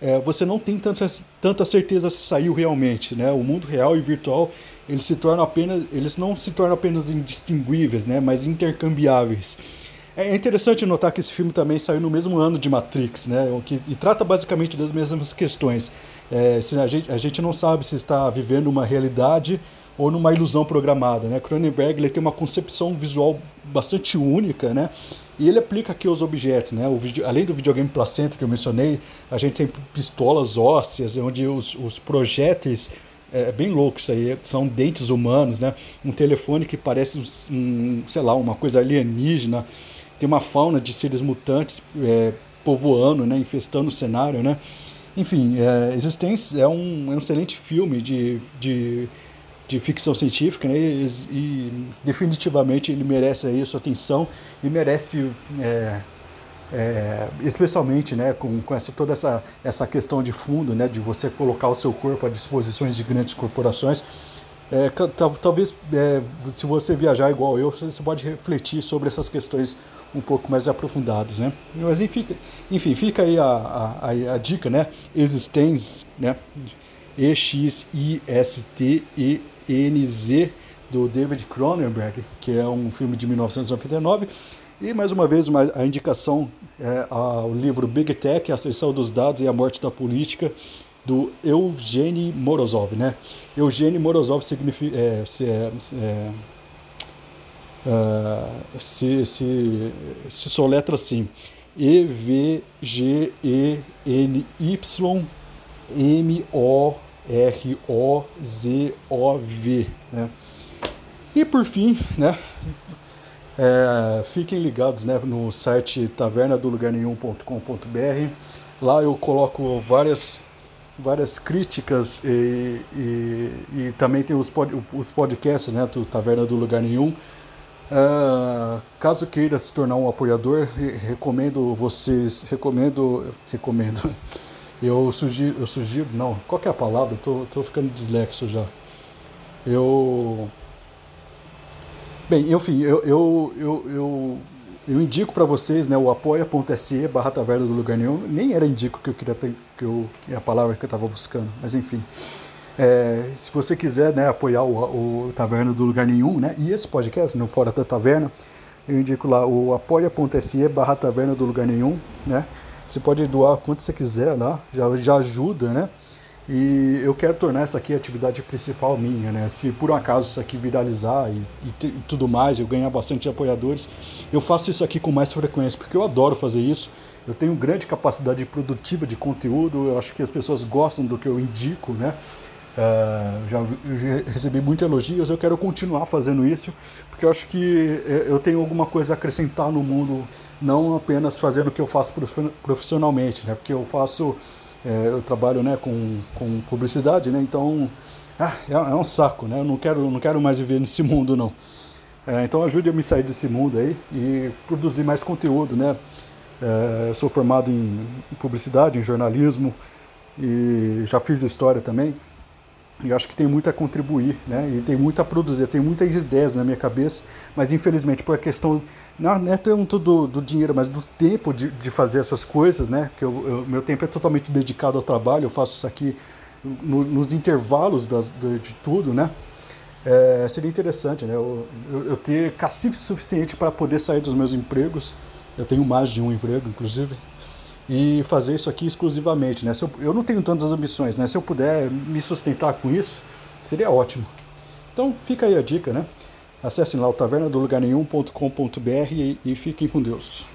é, você não tem tanta, tanta certeza se saiu realmente, né? O mundo real e virtual eles se tornam apenas, eles não se tornam apenas indistinguíveis, né? Mas intercambiáveis. É interessante notar que esse filme também saiu no mesmo ano de Matrix, né? Que, e trata basicamente das mesmas questões. É, se a, gente, a gente não sabe se está vivendo uma realidade ou numa ilusão programada, né? Cronenberg ele tem uma concepção visual bastante única, né? E ele aplica aqui os objetos, né? Video, além do videogame placenta que eu mencionei, a gente tem pistolas ósseas, onde os, os projéteis é, é bem louco isso aí, são dentes humanos, né? Um telefone que parece um, sei lá, uma coisa alienígena tem uma fauna de seres mutantes é, povoando, né, infestando o cenário, né? Enfim, é, Existência é um, é um excelente filme de, de, de ficção científica, né? E, e, definitivamente ele merece aí a sua atenção e merece, é, é, especialmente, né, com, com essa, toda essa, essa questão de fundo, né, de você colocar o seu corpo à disposição de grandes corporações. É, talvez, é, se você viajar igual eu, você pode refletir sobre essas questões um pouco mais aprofundadas, né? Mas enfim, enfim fica aí a, a, a, dica, né? Existência, né? E-X-I-S-T-E-N-Z, do David Cronenberg, que é um filme de 1999. E mais uma vez uma, a indicação é ao livro Big Tech, a Ascensão dos Dados e a Morte da Política, do Eugênio Morozov, né? Eugênio Morozov significa, é, se, é, uh, se, se, se soletra assim, E-V-G-E-N-Y-M-O-R-O-Z-O-V, né? E por fim, né? É, fiquem ligados né, no site tavernadolugarnenhum.com.br. Lá eu coloco várias várias críticas e, e, e também tem os, pod, os podcasts né, do Taverna do Lugar Nenhum. Uh, caso queira se tornar um apoiador, recomendo vocês, recomendo, recomendo, eu sugiro, eu sugiro, não, qual é a palavra? Estou tô, tô ficando dislexo já. Eu, bem, enfim, eu, eu, eu, eu eu indico para vocês né, o apoia.se barra taverna do lugar nenhum. Nem era indico que eu queria ter, que, eu, que a palavra que eu estava buscando, mas enfim. É, se você quiser né, apoiar o, o, Taverna do Lugar Nenhum, né, e esse podcast, no Fora da Taverna, eu indico lá o apoia.se barra Taverna do Lugar Nenhum, né? Você pode doar quanto você quiser lá, já, já ajuda, né? E eu quero tornar essa aqui a atividade principal minha, né? Se por um acaso isso aqui viralizar e, e, e, tudo mais, eu ganhar bastante apoiadores, eu faço isso aqui com mais frequência, porque eu adoro fazer isso. Eu tenho grande capacidade produtiva de conteúdo, eu acho que as pessoas gostam do que eu indico, né? Uh, já, já, recebi muitos elogios, eu quero continuar fazendo isso, porque eu acho que é, eu tenho alguma coisa a acrescentar no mundo, não apenas fazendo o que eu faço profissionalmente, né? Porque eu faço é, eu trabalho né, com, com publicidade, né, então ah, é, é, um saco, né, eu não quero, não quero mais viver nesse mundo não. É, então ajude a me sair desse mundo aí e produzir mais conteúdo, né. Eu sou formado em publicidade, em jornalismo e já fiz história também, e acho que tem muito a contribuir, né? E tem muito a produzir, tem muitas ideias na minha cabeça, mas infelizmente por a questão não, não é tanto do, do dinheiro, mas do tempo de, de fazer essas coisas, né? Que eu, eu, meu tempo é totalmente dedicado ao trabalho, eu faço isso aqui no, nos intervalos das, de, de tudo, né? É, seria interessante, né? Eu, eu, eu ter cacife suficiente para poder sair dos meus empregos. Eu tenho mais de um emprego, inclusive e fazer isso aqui exclusivamente. Né? Eu, eu, não tenho tantas ambições, né? se eu puder me sustentar com isso, seria ótimo. Então fica aí a dica, né? Acessem lá o tavernadolugarnenhum.com.br e, e fiquem com Deus.